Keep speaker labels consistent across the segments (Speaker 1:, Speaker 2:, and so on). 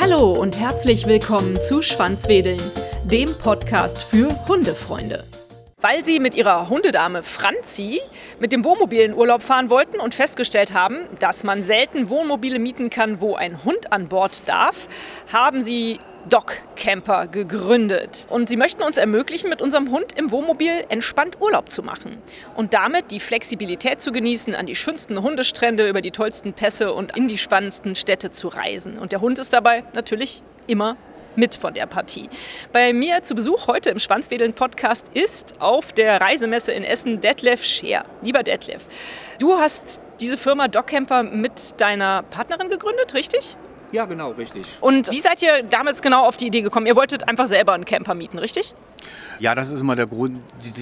Speaker 1: Hallo und herzlich willkommen zu Schwanzwedeln, dem Podcast für Hundefreunde. Weil sie mit ihrer Hundedame Franzi mit dem Wohnmobil in Urlaub fahren wollten und festgestellt haben, dass man selten Wohnmobile mieten kann, wo ein Hund an Bord darf, haben sie Dog Camper gegründet. Und sie möchten uns ermöglichen, mit unserem Hund im Wohnmobil entspannt Urlaub zu machen. Und damit die Flexibilität zu genießen, an die schönsten Hundestrände, über die tollsten Pässe und in die spannendsten Städte zu reisen. Und der Hund ist dabei natürlich immer mit von der Partie. Bei mir zu Besuch heute im Schwanzwedeln Podcast ist auf der Reisemesse in Essen Detlef Scheer. Lieber Detlef, du hast diese Firma Dogcamper mit deiner Partnerin gegründet, richtig?
Speaker 2: Ja, genau, richtig.
Speaker 1: Und wie seid ihr damals genau auf die Idee gekommen? Ihr wolltet einfach selber einen Camper mieten, richtig?
Speaker 2: Ja, das ist immer der Grund,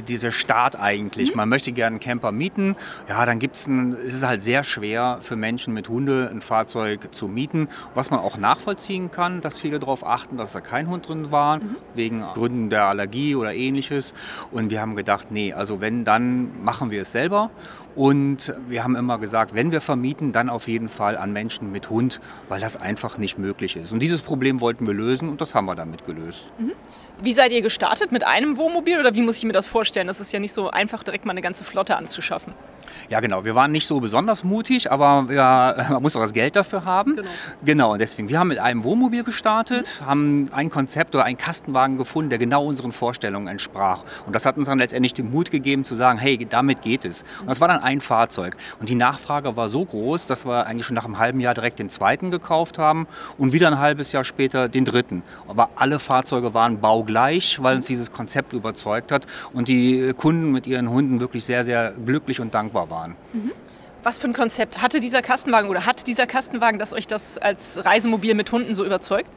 Speaker 2: dieser Start eigentlich. Mhm. Man möchte gerne einen Camper mieten. Ja, dann gibt's ein, es ist halt sehr schwer für Menschen mit Hunde ein Fahrzeug zu mieten, was man auch nachvollziehen kann, dass viele darauf achten, dass da kein Hund drin war, mhm. wegen Gründen der Allergie oder ähnliches. Und wir haben gedacht, nee, also wenn, dann machen wir es selber. Und wir haben immer gesagt, wenn wir vermieten, dann auf jeden Fall an Menschen mit Hund, weil das einfach nicht möglich ist. Und dieses Problem wollten wir lösen und das haben wir damit gelöst.
Speaker 1: Mhm. Wie seid ihr gestartet? Mit einem Wohnmobil oder wie muss ich mir das vorstellen? Das ist ja nicht so einfach, direkt mal eine ganze Flotte anzuschaffen.
Speaker 2: Ja, genau. Wir waren nicht so besonders mutig, aber wir, man muss auch das Geld dafür haben. Genau. genau, deswegen. Wir haben mit einem Wohnmobil gestartet, mhm. haben ein Konzept oder einen Kastenwagen gefunden, der genau unseren Vorstellungen entsprach. Und das hat uns dann letztendlich den Mut gegeben zu sagen, hey, damit geht es. Und das war dann ein Fahrzeug. Und die Nachfrage war so groß, dass wir eigentlich schon nach einem halben Jahr direkt den zweiten gekauft haben und wieder ein halbes Jahr später den dritten. Aber alle Fahrzeuge waren baugleich, weil uns dieses Konzept überzeugt hat und die Kunden mit ihren Hunden wirklich sehr, sehr glücklich und dankbar waren waren. Mhm.
Speaker 1: Was für ein Konzept hatte dieser Kastenwagen oder hat dieser Kastenwagen, dass euch das als Reisemobil mit Hunden so überzeugt?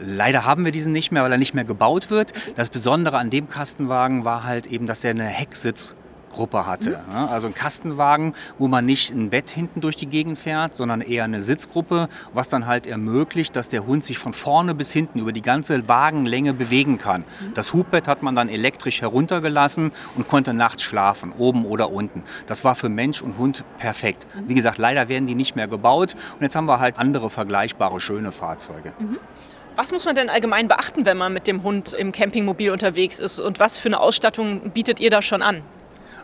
Speaker 2: Leider haben wir diesen nicht mehr, weil er nicht mehr gebaut wird. Das Besondere an dem Kastenwagen war halt eben, dass er eine Hecksitz Gruppe hatte. Mhm. Also ein Kastenwagen, wo man nicht ein Bett hinten durch die Gegend fährt, sondern eher eine Sitzgruppe, was dann halt ermöglicht, dass der Hund sich von vorne bis hinten über die ganze Wagenlänge bewegen kann. Mhm. Das Hubbett hat man dann elektrisch heruntergelassen und konnte nachts schlafen, oben oder unten. Das war für Mensch und Hund perfekt. Mhm. Wie gesagt, leider werden die nicht mehr gebaut und jetzt haben wir halt andere vergleichbare schöne Fahrzeuge.
Speaker 1: Was muss man denn allgemein beachten, wenn man mit dem Hund im Campingmobil unterwegs ist und was für eine Ausstattung bietet ihr da schon an?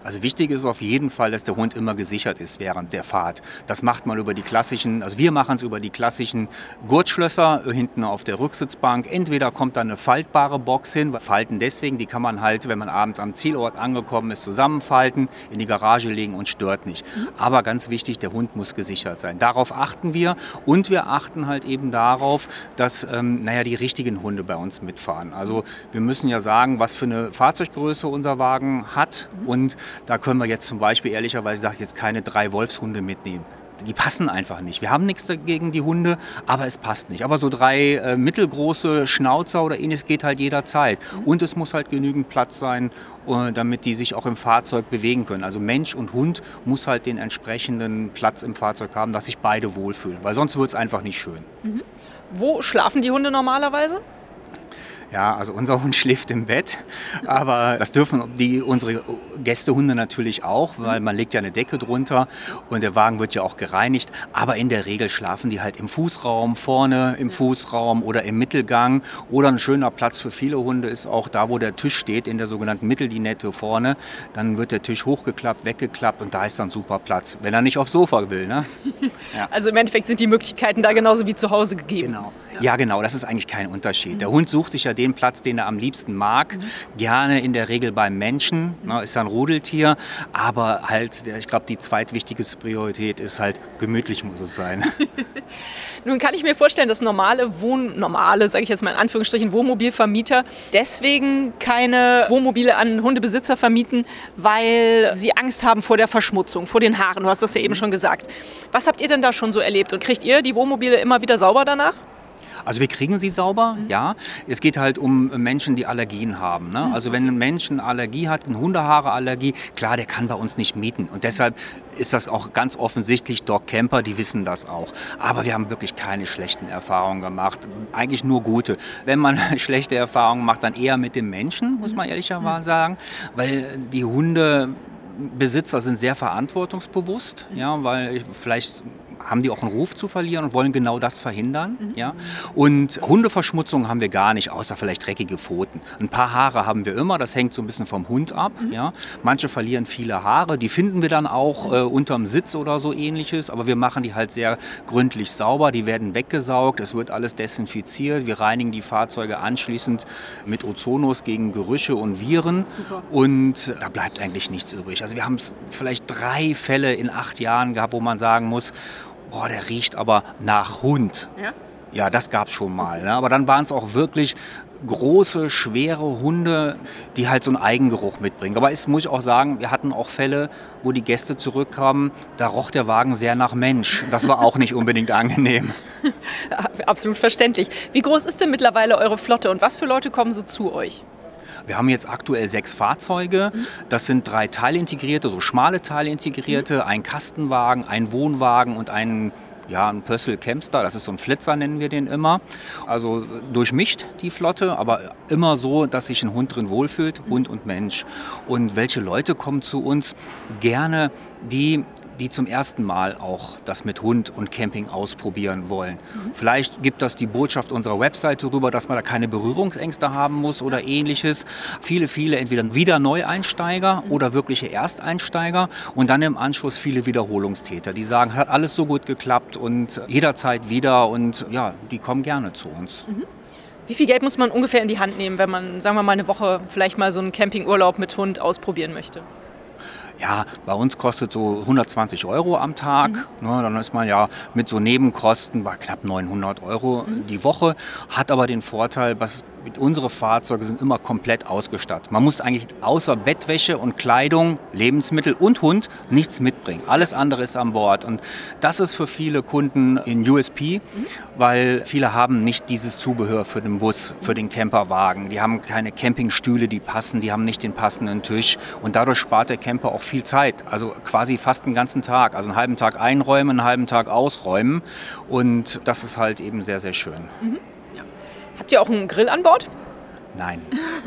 Speaker 2: Also wichtig ist auf jeden Fall, dass der Hund immer gesichert ist während der Fahrt. Das macht man über die klassischen, also wir machen es über die klassischen Gurtschlösser hinten auf der Rücksitzbank. Entweder kommt da eine faltbare Box hin, Falten deswegen, die kann man halt, wenn man abends am Zielort angekommen ist, zusammenfalten, in die Garage legen und stört nicht. Aber ganz wichtig, der Hund muss gesichert sein. Darauf achten wir und wir achten halt eben darauf, dass ähm, naja, die richtigen Hunde bei uns mitfahren. Also wir müssen ja sagen, was für eine Fahrzeuggröße unser Wagen hat und da können wir jetzt zum Beispiel ehrlicherweise sage ich jetzt keine drei Wolfshunde mitnehmen. Die passen einfach nicht. Wir haben nichts dagegen die Hunde, aber es passt nicht. Aber so drei äh, mittelgroße Schnauzer oder ähnliches geht halt jederzeit. Und es muss halt genügend Platz sein, äh, damit die sich auch im Fahrzeug bewegen können. Also Mensch und Hund muss halt den entsprechenden Platz im Fahrzeug haben, dass sich beide wohlfühlen, weil sonst wird es einfach nicht schön. Mhm.
Speaker 1: Wo schlafen die Hunde normalerweise?
Speaker 2: Ja, also unser Hund schläft im Bett, aber das dürfen die, unsere Gästehunde natürlich auch, weil man legt ja eine Decke drunter und der Wagen wird ja auch gereinigt. Aber in der Regel schlafen die halt im Fußraum, vorne im Fußraum oder im Mittelgang. Oder ein schöner Platz für viele Hunde ist auch da, wo der Tisch steht, in der sogenannten Mitteldinette vorne. Dann wird der Tisch hochgeklappt, weggeklappt und da ist dann super Platz, wenn er nicht aufs Sofa will. Ne?
Speaker 1: Ja. Also im Endeffekt sind die Möglichkeiten da genauso wie zu Hause gegeben.
Speaker 2: Genau. Ja, genau, das ist eigentlich kein Unterschied. Der Hund sucht sich ja den Platz, den er am liebsten mag. Mhm. Gerne in der Regel beim Menschen, ne, ist ja ein Rudeltier. Aber halt, ich glaube, die zweitwichtigste Priorität ist halt, gemütlich muss es sein.
Speaker 1: Nun kann ich mir vorstellen, dass normale Wohn, normale, sage ich jetzt mal in Anführungsstrichen, Wohnmobilvermieter deswegen keine Wohnmobile an Hundebesitzer vermieten, weil sie Angst haben vor der Verschmutzung, vor den Haaren. Du hast das ja eben mhm. schon gesagt. Was habt ihr denn da schon so erlebt? Und kriegt ihr die Wohnmobile immer wieder sauber danach?
Speaker 2: Also wir kriegen sie sauber, mhm. ja. Es geht halt um Menschen, die Allergien haben. Ne? Mhm. Also wenn ein Mensch eine Allergie hat, eine Hundehaareallergie, klar, der kann bei uns nicht mieten. Und deshalb ist das auch ganz offensichtlich Dog Camper, die wissen das auch. Aber wir haben wirklich keine schlechten Erfahrungen gemacht. Eigentlich nur gute. Wenn man schlechte Erfahrungen macht, dann eher mit dem Menschen, muss man ehrlicherweise mhm. sagen. Weil die Hunde Besitzer sind sehr verantwortungsbewusst, ja, weil vielleicht haben die auch einen Ruf zu verlieren und wollen genau das verhindern. Mhm. Ja? Und Hundeverschmutzung haben wir gar nicht, außer vielleicht dreckige Pfoten. Ein paar Haare haben wir immer, das hängt so ein bisschen vom Hund ab. Mhm. Ja? Manche verlieren viele Haare, die finden wir dann auch äh, unterm Sitz oder so ähnliches, aber wir machen die halt sehr gründlich sauber, die werden weggesaugt, es wird alles desinfiziert, wir reinigen die Fahrzeuge anschließend mit Ozonos gegen Gerüche und Viren Super. und da bleibt eigentlich nichts übrig. Also wir haben vielleicht drei Fälle in acht Jahren gehabt, wo man sagen muss, boah, der riecht aber nach Hund. Ja? Ja, das gab es schon mal. Ne? Aber dann waren es auch wirklich große, schwere Hunde, die halt so einen Eigengeruch mitbringen. Aber es muss ich auch sagen, wir hatten auch Fälle, wo die Gäste zurückkamen, da roch der Wagen sehr nach Mensch. Das war auch nicht unbedingt angenehm.
Speaker 1: Absolut verständlich. Wie groß ist denn mittlerweile eure Flotte und was für Leute kommen so zu euch?
Speaker 2: Wir haben jetzt aktuell sechs Fahrzeuge. Das sind drei teilintegrierte, so schmale teilintegrierte, ein Kastenwagen, ein Wohnwagen und ein ja, ein Pössl Kempster, das ist so ein Flitzer, nennen wir den immer. Also durchmischt die Flotte, aber immer so, dass sich ein Hund drin wohlfühlt, Hund und Mensch. Und welche Leute kommen zu uns? Gerne die die zum ersten Mal auch das mit Hund und Camping ausprobieren wollen. Mhm. Vielleicht gibt das die Botschaft unserer Webseite darüber, dass man da keine Berührungsängste haben muss oder ähnliches. Viele, viele entweder wieder Neueinsteiger mhm. oder wirkliche Ersteinsteiger und dann im Anschluss viele Wiederholungstäter, die sagen, hat alles so gut geklappt und jederzeit wieder und ja, die kommen gerne zu uns. Mhm.
Speaker 1: Wie viel Geld muss man ungefähr in die Hand nehmen, wenn man, sagen wir mal, eine Woche vielleicht mal so einen Campingurlaub mit Hund ausprobieren möchte?
Speaker 2: Ja, bei uns kostet so 120 Euro am Tag. Mhm. Ne, dann ist man ja mit so Nebenkosten bei knapp 900 Euro mhm. die Woche. Hat aber den Vorteil, was unsere Fahrzeuge sind immer komplett ausgestattet. Man muss eigentlich außer Bettwäsche und Kleidung, Lebensmittel und Hund nichts mitbringen. Alles andere ist an Bord. Und das ist für viele Kunden in USP, weil viele haben nicht dieses Zubehör für den Bus, für den Camperwagen. Die haben keine Campingstühle, die passen, die haben nicht den passenden Tisch. Und dadurch spart der Camper auch viel Zeit. Also quasi fast einen ganzen Tag. Also einen halben Tag einräumen, einen halben Tag ausräumen. Und das ist halt eben sehr, sehr schön. Mhm.
Speaker 1: Habt ihr auch einen Grill an Bord?
Speaker 2: Nein.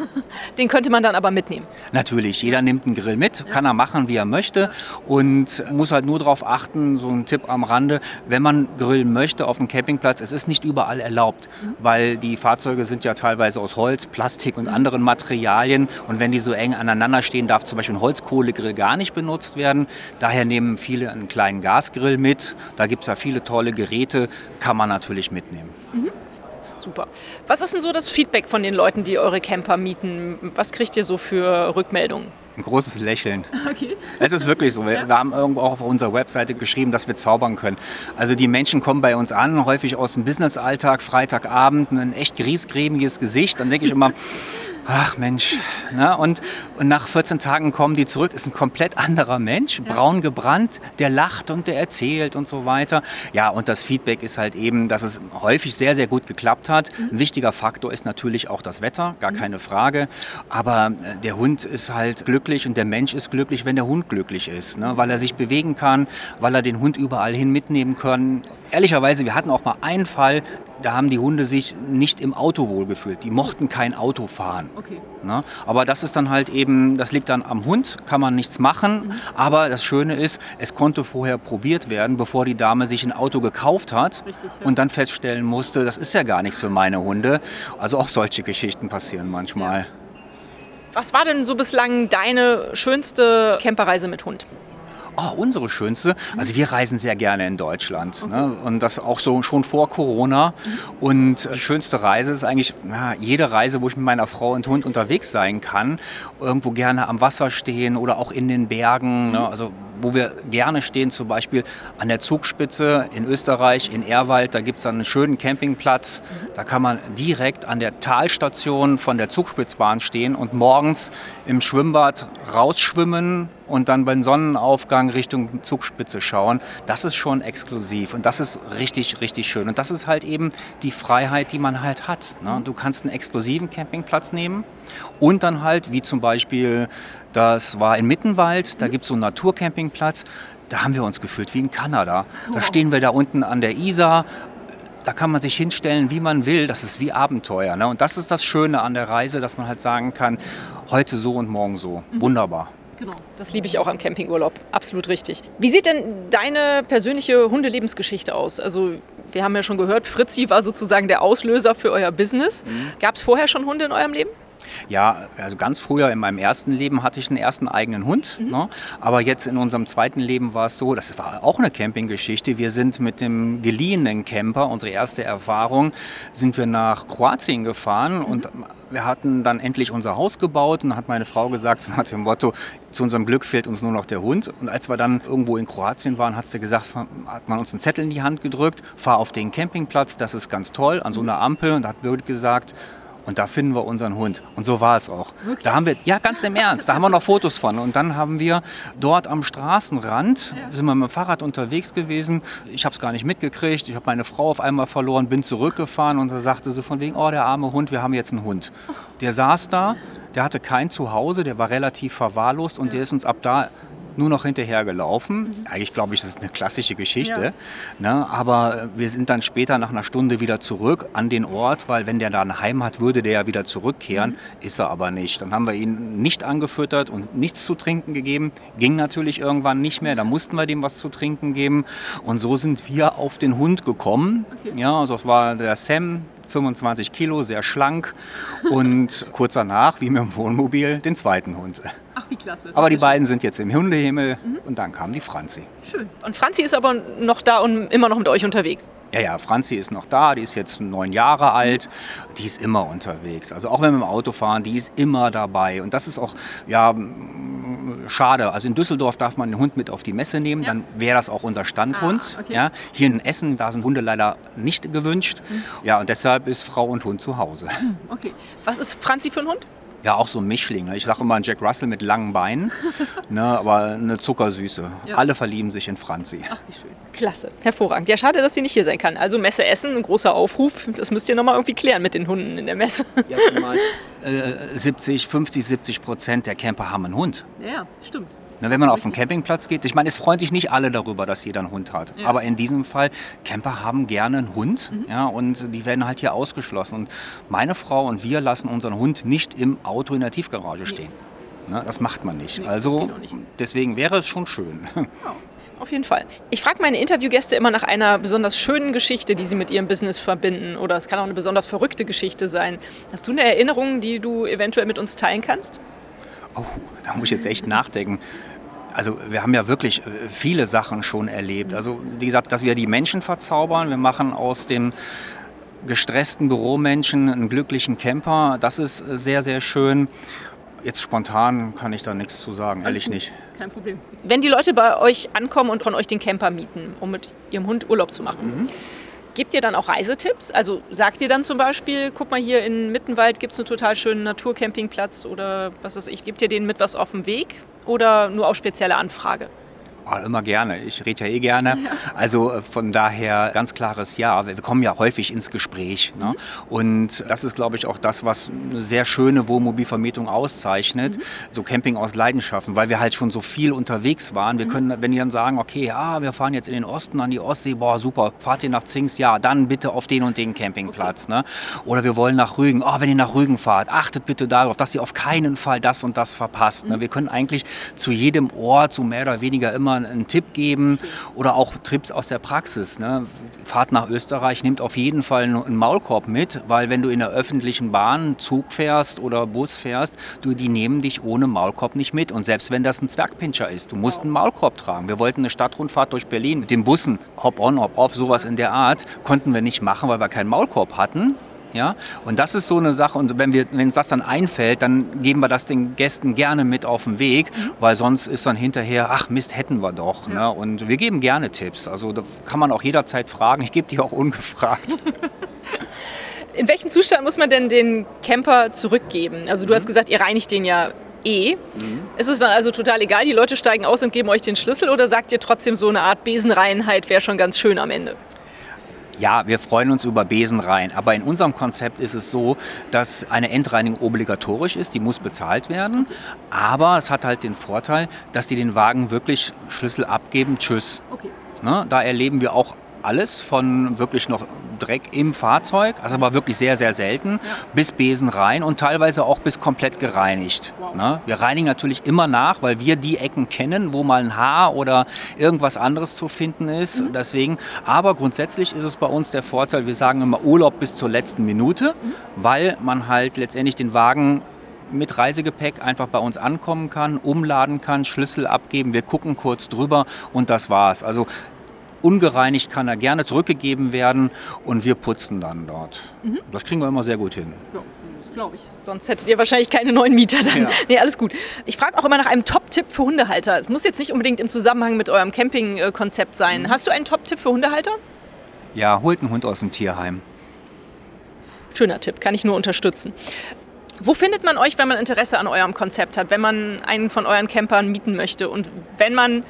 Speaker 1: Den könnte man dann aber mitnehmen.
Speaker 2: Natürlich, jeder nimmt einen Grill mit, kann er machen, wie er möchte und muss halt nur darauf achten, so ein Tipp am Rande, wenn man grillen möchte auf dem Campingplatz, es ist nicht überall erlaubt, weil die Fahrzeuge sind ja teilweise aus Holz, Plastik und anderen Materialien und wenn die so eng aneinander stehen, darf zum Beispiel ein Holzkohlegrill gar nicht benutzt werden. Daher nehmen viele einen kleinen Gasgrill mit, da gibt es ja viele tolle Geräte, kann man natürlich mitnehmen. Mhm.
Speaker 1: Super. Was ist denn so das Feedback von den Leuten, die eure Camper mieten? Was kriegt ihr so für Rückmeldungen?
Speaker 2: Ein großes Lächeln. Okay. Es ist wirklich so. Wir, ja. wir haben irgendwo auch auf unserer Webseite geschrieben, dass wir zaubern können. Also die Menschen kommen bei uns an, häufig aus dem Businessalltag, Freitagabend, ein echt griesgrämiges Gesicht. Dann denke ich immer, ach Mensch. Ne? Und, und nach 14 Tagen kommen die zurück, ist ein komplett anderer Mensch, ja. braun gebrannt, der lacht und der erzählt und so weiter. Ja, und das Feedback ist halt eben, dass es häufig sehr, sehr gut geklappt hat. Mhm. Ein wichtiger Faktor ist natürlich auch das Wetter, gar mhm. keine Frage. Aber äh, der Hund ist halt glücklich und der Mensch ist glücklich, wenn der Hund glücklich ist, ne? weil er sich bewegen kann, weil er den Hund überall hin mitnehmen kann. Ehrlicherweise, wir hatten auch mal einen Fall, da haben die Hunde sich nicht im Auto wohlgefühlt. Die mochten kein Auto fahren. Okay. Ne? Aber das ist dann halt eben, das liegt dann am Hund, kann man nichts machen. Mhm. Aber das Schöne ist, es konnte vorher probiert werden, bevor die Dame sich ein Auto gekauft hat Richtig, ja. und dann feststellen musste, das ist ja gar nichts für meine Hunde. Also auch solche Geschichten passieren manchmal. Ja.
Speaker 1: Was war denn so bislang deine schönste Camperreise mit Hund?
Speaker 2: Oh, unsere schönste. Also wir reisen sehr gerne in Deutschland. Okay. Ne? Und das auch so schon vor Corona. Und die schönste Reise ist eigentlich ja, jede Reise, wo ich mit meiner Frau und Hund unterwegs sein kann. Irgendwo gerne am Wasser stehen oder auch in den Bergen. Ne? Also wo wir gerne stehen, zum Beispiel an der Zugspitze in Österreich, in Erwald. Da gibt es einen schönen Campingplatz. Da kann man direkt an der Talstation von der Zugspitzbahn stehen und morgens im Schwimmbad rausschwimmen und dann beim Sonnenaufgang Richtung Zugspitze schauen. Das ist schon exklusiv und das ist richtig, richtig schön. Und das ist halt eben die Freiheit, die man halt hat. Ne? Du kannst einen exklusiven Campingplatz nehmen und dann halt, wie zum Beispiel, das war in Mittenwald, da gibt es so einen Naturcampingplatz. Da haben wir uns gefühlt wie in Kanada. Da stehen wir da unten an der Isar, da kann man sich hinstellen, wie man will. Das ist wie Abenteuer. Ne? Und das ist das Schöne an der Reise, dass man halt sagen kann, heute so und morgen so. Mhm. Wunderbar.
Speaker 1: Genau. Das liebe ich auch am Campingurlaub. Absolut richtig. Wie sieht denn deine persönliche Hundelebensgeschichte aus? Also wir haben ja schon gehört, Fritzi war sozusagen der Auslöser für euer Business. Mhm. Gab es vorher schon Hunde in eurem Leben?
Speaker 2: Ja, also ganz früher in meinem ersten Leben hatte ich einen ersten eigenen Hund. Mhm. Ne? Aber jetzt in unserem zweiten Leben war es so, das war auch eine Campinggeschichte. Wir sind mit dem geliehenen Camper, unsere erste Erfahrung, sind wir nach Kroatien gefahren mhm. und wir hatten dann endlich unser Haus gebaut und hat meine Frau gesagt, so nach dem Motto, zu unserem Glück fehlt uns nur noch der Hund. Und als wir dann irgendwo in Kroatien waren, hat sie gesagt, hat man uns einen Zettel in die Hand gedrückt, fahr auf den Campingplatz, das ist ganz toll, an so einer Ampel. Und da hat Birgit gesagt, und da finden wir unseren Hund. Und so war es auch. Wirklich? Da haben wir, ja, ganz im Ernst, da haben wir noch Fotos von. Und dann haben wir dort am Straßenrand, ja. sind wir mit dem Fahrrad unterwegs gewesen. Ich habe es gar nicht mitgekriegt. Ich habe meine Frau auf einmal verloren, bin zurückgefahren und da sagte sie von wegen, oh, der arme Hund, wir haben jetzt einen Hund. Der saß da, der hatte kein Zuhause, der war relativ verwahrlost und ja. der ist uns ab da nur noch hinterhergelaufen. Mhm. Eigentlich glaube ich, das ist eine klassische Geschichte. Ja. Ne? Aber wir sind dann später nach einer Stunde wieder zurück an den Ort, weil wenn der da ein Heim hat, würde der ja wieder zurückkehren. Mhm. Ist er aber nicht. Dann haben wir ihn nicht angefüttert und nichts zu trinken gegeben. Ging natürlich irgendwann nicht mehr. Da mussten wir dem was zu trinken geben. Und so sind wir auf den Hund gekommen. Okay. Ja, also das war der Sam, 25 Kilo, sehr schlank und kurz danach, wie mit dem Wohnmobil, den zweiten Hund.
Speaker 1: Ach, wie klasse.
Speaker 2: Aber die beiden sind jetzt im Hundehimmel mhm. und dann kam die Franzi.
Speaker 1: Schön. Und Franzi ist aber noch da und immer noch mit euch unterwegs?
Speaker 2: Ja, ja, Franzi ist noch da, die ist jetzt neun Jahre alt, die ist immer unterwegs. Also auch wenn wir im Auto fahren, die ist immer dabei. Und das ist auch, ja, schade. Also in Düsseldorf darf man den Hund mit auf die Messe nehmen, ja. dann wäre das auch unser Standhund. Ah, okay. ja. Hier in Essen, da sind Hunde leider nicht gewünscht. Mhm. Ja, und deshalb ist Frau und Hund zu Hause.
Speaker 1: Hm, okay. Was ist Franzi für ein Hund?
Speaker 2: Ja, auch so ein Mischling. Ne? Ich sage immer ein Jack Russell mit langen Beinen, ne? aber eine Zuckersüße. Ja. Alle verlieben sich in Franzi. Ach, wie
Speaker 1: schön. Klasse, hervorragend. Ja, schade, dass sie nicht hier sein kann. Also Messe Essen, ein großer Aufruf. Das müsst ihr nochmal irgendwie klären mit den Hunden in der Messe. Ja,
Speaker 2: zumal äh, 70, 50, 70 Prozent der Camper haben einen Hund.
Speaker 1: Ja, stimmt.
Speaker 2: Wenn man auf den Campingplatz geht, ich meine, es freuen sich nicht alle darüber, dass jeder einen Hund hat. Ja. Aber in diesem Fall, Camper haben gerne einen Hund mhm. ja, und die werden halt hier ausgeschlossen. Und meine Frau und wir lassen unseren Hund nicht im Auto in der Tiefgarage stehen. Nee. Ne, das macht man nicht. Nee, also nicht. deswegen wäre es schon schön. Ja.
Speaker 1: Auf jeden Fall. Ich frage meine Interviewgäste immer nach einer besonders schönen Geschichte, die sie mit ihrem Business verbinden. Oder es kann auch eine besonders verrückte Geschichte sein. Hast du eine Erinnerung, die du eventuell mit uns teilen kannst?
Speaker 2: Oh, da muss ich jetzt echt nachdenken. Also wir haben ja wirklich äh, viele Sachen schon erlebt. Also wie gesagt, dass wir die Menschen verzaubern. Wir machen aus den gestressten Büromenschen einen glücklichen Camper. Das ist sehr, sehr schön. Jetzt spontan kann ich da nichts zu sagen, ehrlich nicht.
Speaker 1: Kein Problem. Wenn die Leute bei euch ankommen und von euch den Camper mieten, um mit ihrem Hund Urlaub zu machen, mhm. Gebt ihr dann auch Reisetipps? Also sagt ihr dann zum Beispiel, guck mal hier in Mittenwald gibt es einen total schönen Naturcampingplatz oder was weiß ich, gebt ihr denen mit was auf dem Weg oder nur auf spezielle Anfrage?
Speaker 2: Oh, immer gerne. Ich rede ja eh gerne. Also äh, von daher ganz klares Ja. Wir kommen ja häufig ins Gespräch. Ne? Mhm. Und das ist, glaube ich, auch das, was eine sehr schöne Wohnmobilvermietung auszeichnet. Mhm. So Camping aus Leidenschaften, weil wir halt schon so viel unterwegs waren. Wir mhm. können, wenn die dann sagen, okay, ja, wir fahren jetzt in den Osten an die Ostsee, boah, super, fahrt ihr nach Zings, ja, dann bitte auf den und den Campingplatz. Okay. Ne? Oder wir wollen nach Rügen, oh, wenn ihr nach Rügen fahrt, achtet bitte darauf, dass ihr auf keinen Fall das und das verpasst. Ne? Mhm. Wir können eigentlich zu jedem Ort so mehr oder weniger immer einen Tipp geben oder auch Trips aus der Praxis. Ne? Fahrt nach Österreich, nimmt auf jeden Fall einen Maulkorb mit, weil wenn du in der öffentlichen Bahn Zug fährst oder Bus fährst, du, die nehmen dich ohne Maulkorb nicht mit. Und selbst wenn das ein Zwergpinscher ist, du musst einen Maulkorb tragen. Wir wollten eine Stadtrundfahrt durch Berlin mit den Bussen, hop-on, hop-off, sowas in der Art, konnten wir nicht machen, weil wir keinen Maulkorb hatten. Ja? Und das ist so eine Sache. Und wenn, wir, wenn uns das dann einfällt, dann geben wir das den Gästen gerne mit auf den Weg, mhm. weil sonst ist dann hinterher, ach Mist, hätten wir doch. Ja. Ne? Und wir geben gerne Tipps. Also da kann man auch jederzeit fragen. Ich gebe die auch ungefragt.
Speaker 1: In welchem Zustand muss man denn den Camper zurückgeben? Also du mhm. hast gesagt, ihr reinigt den ja eh. Mhm. Ist es dann also total egal, die Leute steigen aus und geben euch den Schlüssel oder sagt ihr trotzdem so eine Art Besenreinheit wäre schon ganz schön am Ende?
Speaker 2: Ja, wir freuen uns über Besenreihen, aber in unserem Konzept ist es so, dass eine Endreinigung obligatorisch ist, die muss bezahlt werden, aber es hat halt den Vorteil, dass die den Wagen wirklich Schlüssel abgeben, tschüss. Okay. Ne, da erleben wir auch alles von wirklich noch Dreck im Fahrzeug, also aber wirklich sehr, sehr selten, ja. bis Besen rein und teilweise auch bis komplett gereinigt. Wow. Ne? Wir reinigen natürlich immer nach, weil wir die Ecken kennen, wo mal ein Haar oder irgendwas anderes zu finden ist. Mhm. Deswegen, aber grundsätzlich ist es bei uns der Vorteil, wir sagen immer Urlaub bis zur letzten Minute, mhm. weil man halt letztendlich den Wagen mit Reisegepäck einfach bei uns ankommen kann, umladen kann, Schlüssel abgeben, wir gucken kurz drüber und das war's. Also ungereinigt kann er gerne zurückgegeben werden und wir putzen dann dort. Mhm. Das kriegen wir immer sehr gut hin.
Speaker 1: Ja glaube ich. Sonst hättet ihr wahrscheinlich keine neuen Mieter dann. Ja. Nee, alles gut. Ich frage auch immer nach einem Top-Tipp für Hundehalter. Es muss jetzt nicht unbedingt im Zusammenhang mit eurem Camping-Konzept sein. Mhm. Hast du einen Top-Tipp für Hundehalter?
Speaker 2: Ja, holt einen Hund aus dem Tierheim.
Speaker 1: Schöner Tipp, kann ich nur unterstützen. Wo findet man euch, wenn man Interesse an eurem Konzept hat, wenn man einen von euren Campern mieten möchte? Und wenn man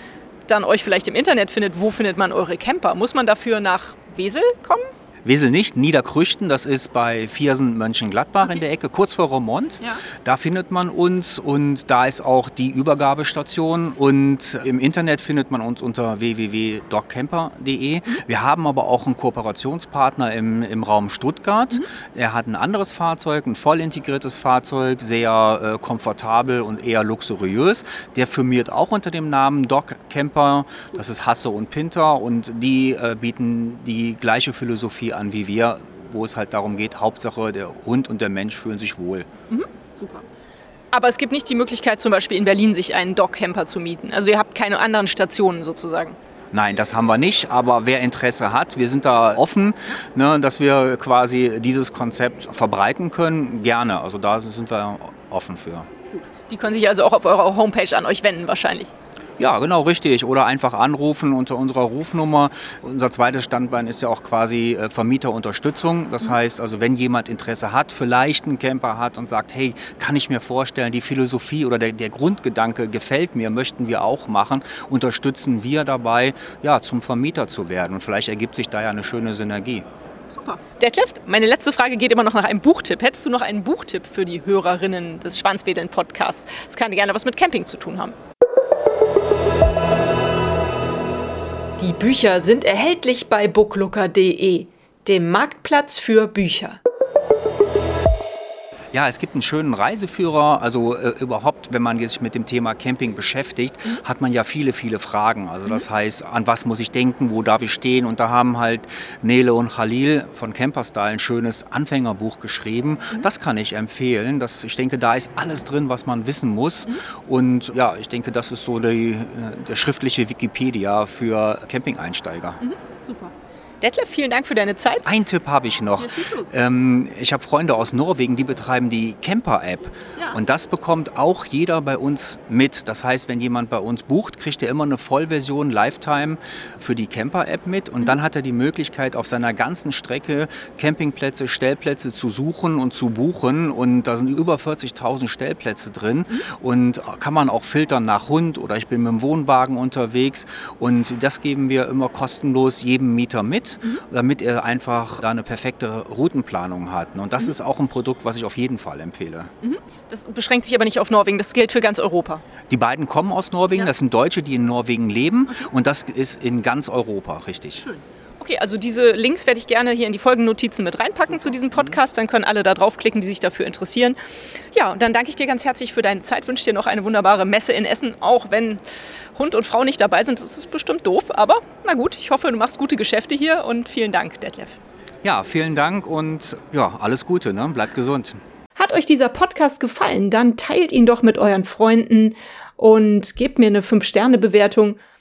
Speaker 1: dann euch vielleicht im Internet findet, wo findet man eure Camper? Muss man dafür nach Wesel kommen?
Speaker 2: Wesel nicht, Niederkrüchten, das ist bei Viersen Mönchengladbach okay. in der Ecke, kurz vor Romont. Ja. Da findet man uns und da ist auch die Übergabestation und im Internet findet man uns unter www.dogcamper.de. Mhm. Wir haben aber auch einen Kooperationspartner im, im Raum Stuttgart. Mhm. Er hat ein anderes Fahrzeug, ein voll integriertes Fahrzeug, sehr äh, komfortabel und eher luxuriös. Der firmiert auch unter dem Namen Dog Camper. Das ist Hasse und Pinter und die äh, bieten die gleiche Philosophie an wie wir, wo es halt darum geht, Hauptsache der Hund und der Mensch fühlen sich wohl. Mhm,
Speaker 1: super. Aber es gibt nicht die Möglichkeit, zum Beispiel in Berlin sich einen Dog-Camper zu mieten. Also ihr habt keine anderen Stationen sozusagen.
Speaker 2: Nein, das haben wir nicht. Aber wer Interesse hat, wir sind da offen, ne, dass wir quasi dieses Konzept verbreiten können. Gerne. Also da sind wir offen für.
Speaker 1: Gut. Die können sich also auch auf eurer Homepage an euch wenden wahrscheinlich.
Speaker 2: Ja, genau, richtig. Oder einfach anrufen unter unserer Rufnummer. Unser zweites Standbein ist ja auch quasi äh, Vermieterunterstützung. Das mhm. heißt also, wenn jemand Interesse hat, vielleicht einen Camper hat und sagt, hey, kann ich mir vorstellen, die Philosophie oder der, der Grundgedanke gefällt mir, möchten wir auch machen, unterstützen wir dabei, ja, zum Vermieter zu werden. Und vielleicht ergibt sich da ja eine schöne Synergie.
Speaker 1: Super. Detlef, meine letzte Frage geht immer noch nach einem Buchtipp. Hättest du noch einen Buchtipp für die Hörerinnen des Schwanzwedeln-Podcasts? Das kann gerne was mit Camping zu tun haben. Die Bücher sind erhältlich bei booklooker.de, dem Marktplatz für Bücher.
Speaker 2: Ja, es gibt einen schönen Reiseführer. Also äh, überhaupt, wenn man sich mit dem Thema Camping beschäftigt, mhm. hat man ja viele, viele Fragen. Also das mhm. heißt, an was muss ich denken, wo darf ich stehen? Und da haben halt Nele und Khalil von Camperstyle ein schönes Anfängerbuch geschrieben. Mhm. Das kann ich empfehlen. Das, ich denke, da ist alles drin, was man wissen muss. Mhm. Und ja, ich denke, das ist so die, äh, der schriftliche Wikipedia für Camping-Einsteiger.
Speaker 1: Mhm. Super. Detlef, vielen Dank für deine Zeit.
Speaker 2: Ein Tipp habe ich noch. Ähm, ich habe Freunde aus Norwegen, die betreiben die Camper-App. Ja. Und das bekommt auch jeder bei uns mit. Das heißt, wenn jemand bei uns bucht, kriegt er immer eine Vollversion Lifetime für die Camper-App mit. Und mhm. dann hat er die Möglichkeit, auf seiner ganzen Strecke Campingplätze, Stellplätze zu suchen und zu buchen. Und da sind über 40.000 Stellplätze drin. Mhm. Und kann man auch filtern nach Hund oder ich bin mit dem Wohnwagen unterwegs. Und das geben wir immer kostenlos jedem Mieter mit mhm. damit er einfach da eine perfekte Routenplanung hat. Und das mhm. ist auch ein Produkt, was ich auf jeden Fall empfehle.
Speaker 1: Mhm. Das beschränkt sich aber nicht auf Norwegen, das gilt für ganz Europa.
Speaker 2: Die beiden kommen aus Norwegen, ja. das sind Deutsche, die in Norwegen leben okay. und das ist in ganz Europa, richtig.
Speaker 1: Schön. Okay, also diese Links werde ich gerne hier in die Folgennotizen mit reinpacken zu diesem Podcast. Dann können alle da draufklicken, die sich dafür interessieren. Ja, und dann danke ich dir ganz herzlich für deine Zeit. Wünsche dir noch eine wunderbare Messe in Essen, auch wenn Hund und Frau nicht dabei sind. Das ist bestimmt doof, aber na gut, ich hoffe, du machst gute Geschäfte hier und vielen Dank, Detlef.
Speaker 2: Ja, vielen Dank und ja, alles Gute, ne? bleibt gesund.
Speaker 1: Hat euch dieser Podcast gefallen, dann teilt ihn doch mit euren Freunden und gebt mir eine 5-Sterne-Bewertung